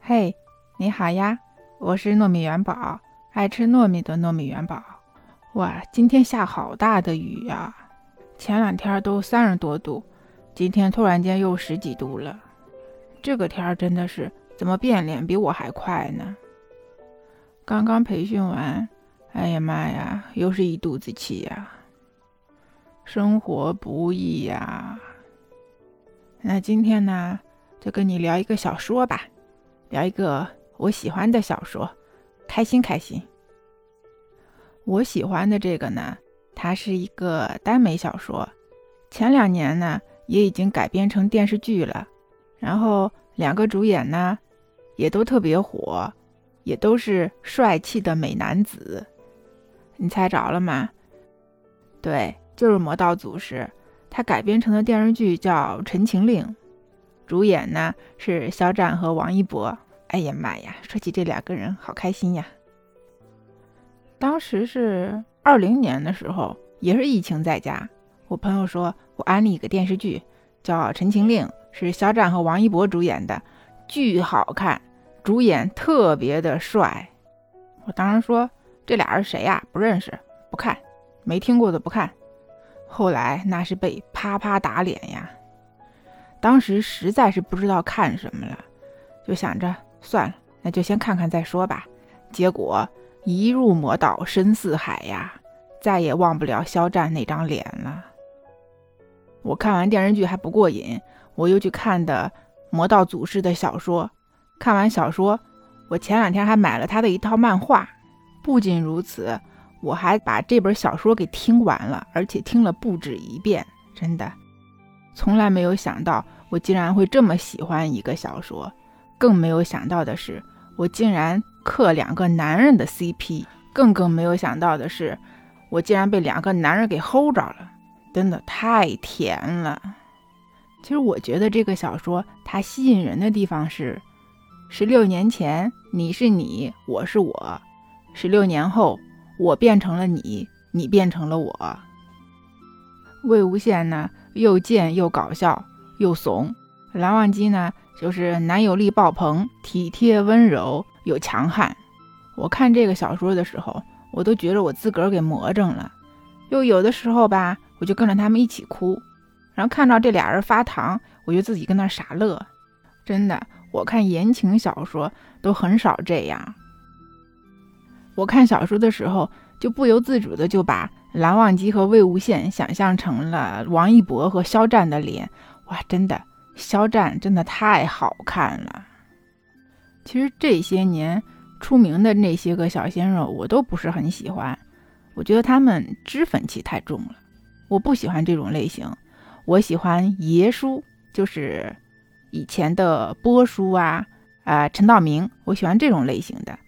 嘿，你好呀，我是糯米元宝，爱吃糯米的糯米元宝。哇，今天下好大的雨呀！前两天都三十多度，今天突然间又十几度了。这个天儿真的是怎么变脸比我还快呢？刚刚培训完，哎呀妈呀，又是一肚子气呀！生活不易呀。那今天呢，就跟你聊一个小说吧。聊一个我喜欢的小说，开心开心。我喜欢的这个呢，它是一个耽美小说，前两年呢也已经改编成电视剧了，然后两个主演呢也都特别火，也都是帅气的美男子。你猜着了吗？对，就是《魔道祖师》，它改编成的电视剧叫《陈情令》。主演呢是肖战和王一博。哎呀妈呀！说起这两个人，好开心呀。当时是二零年的时候，也是疫情在家。我朋友说我安利一个电视剧，叫《陈情令》，是肖战和王一博主演的，巨好看，主演特别的帅。我当时说这俩人谁呀？不认识，不看，没听过的不看。后来那是被啪啪打脸呀。当时实在是不知道看什么了，就想着算了，那就先看看再说吧。结果一入魔道深似海呀，再也忘不了肖战那张脸了。我看完电视剧还不过瘾，我又去看的魔道祖师的小说。看完小说，我前两天还买了他的一套漫画。不仅如此，我还把这本小说给听完了，而且听了不止一遍，真的。从来没有想到我竟然会这么喜欢一个小说，更没有想到的是，我竟然磕两个男人的 CP，更更没有想到的是，我竟然被两个男人给齁着了，真的太甜了。其实我觉得这个小说它吸引人的地方是，十六年前你是你，我是我，十六年后我变成了你，你变成了我。魏无羡呢？又贱又搞笑又怂，蓝忘机呢，就是男友力爆棚、体贴温柔又强悍。我看这个小说的时候，我都觉得我自个儿给魔怔了。又有的时候吧，我就跟着他们一起哭，然后看到这俩人发糖，我就自己跟那傻乐。真的，我看言情小说都很少这样。我看小说的时候，就不由自主的就把。蓝忘机和魏无羡想象成了王一博和肖战的脸，哇，真的，肖战真的太好看了。其实这些年出名的那些个小鲜肉，我都不是很喜欢，我觉得他们脂粉气太重了，我不喜欢这种类型。我喜欢爷叔，就是以前的波叔啊，啊，陈道明，我喜欢这种类型的。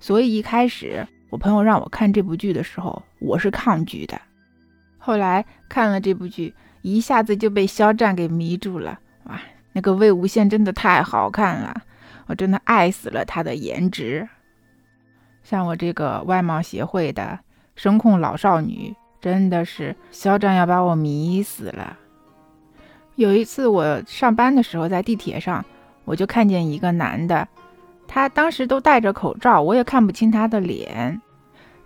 所以一开始。我朋友让我看这部剧的时候，我是抗拒的。后来看了这部剧，一下子就被肖战给迷住了。哇，那个魏无羡真的太好看了，我真的爱死了他的颜值。像我这个外貌协会的声控老少女，真的是肖战要把我迷死了。有一次我上班的时候，在地铁上，我就看见一个男的。他当时都戴着口罩，我也看不清他的脸，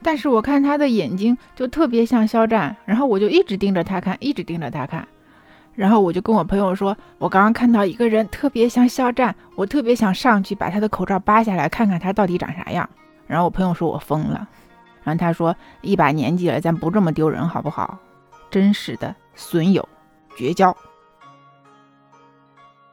但是我看他的眼睛就特别像肖战，然后我就一直盯着他看，一直盯着他看，然后我就跟我朋友说，我刚刚看到一个人特别像肖战，我特别想上去把他的口罩扒下来看看他到底长啥样。然后我朋友说我疯了，然后他说一把年纪了，咱不这么丢人好不好？真是的，损友，绝交。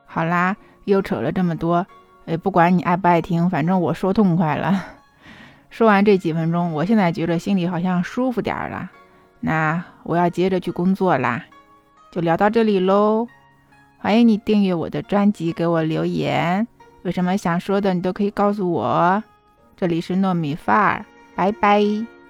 好啦，又扯了这么多。哎，不管你爱不爱听，反正我说痛快了。说完这几分钟，我现在觉得心里好像舒服点儿了。那我要接着去工作啦，就聊到这里喽。欢迎你订阅我的专辑，给我留言，有什么想说的，你都可以告诉我。这里是糯米饭儿，拜拜。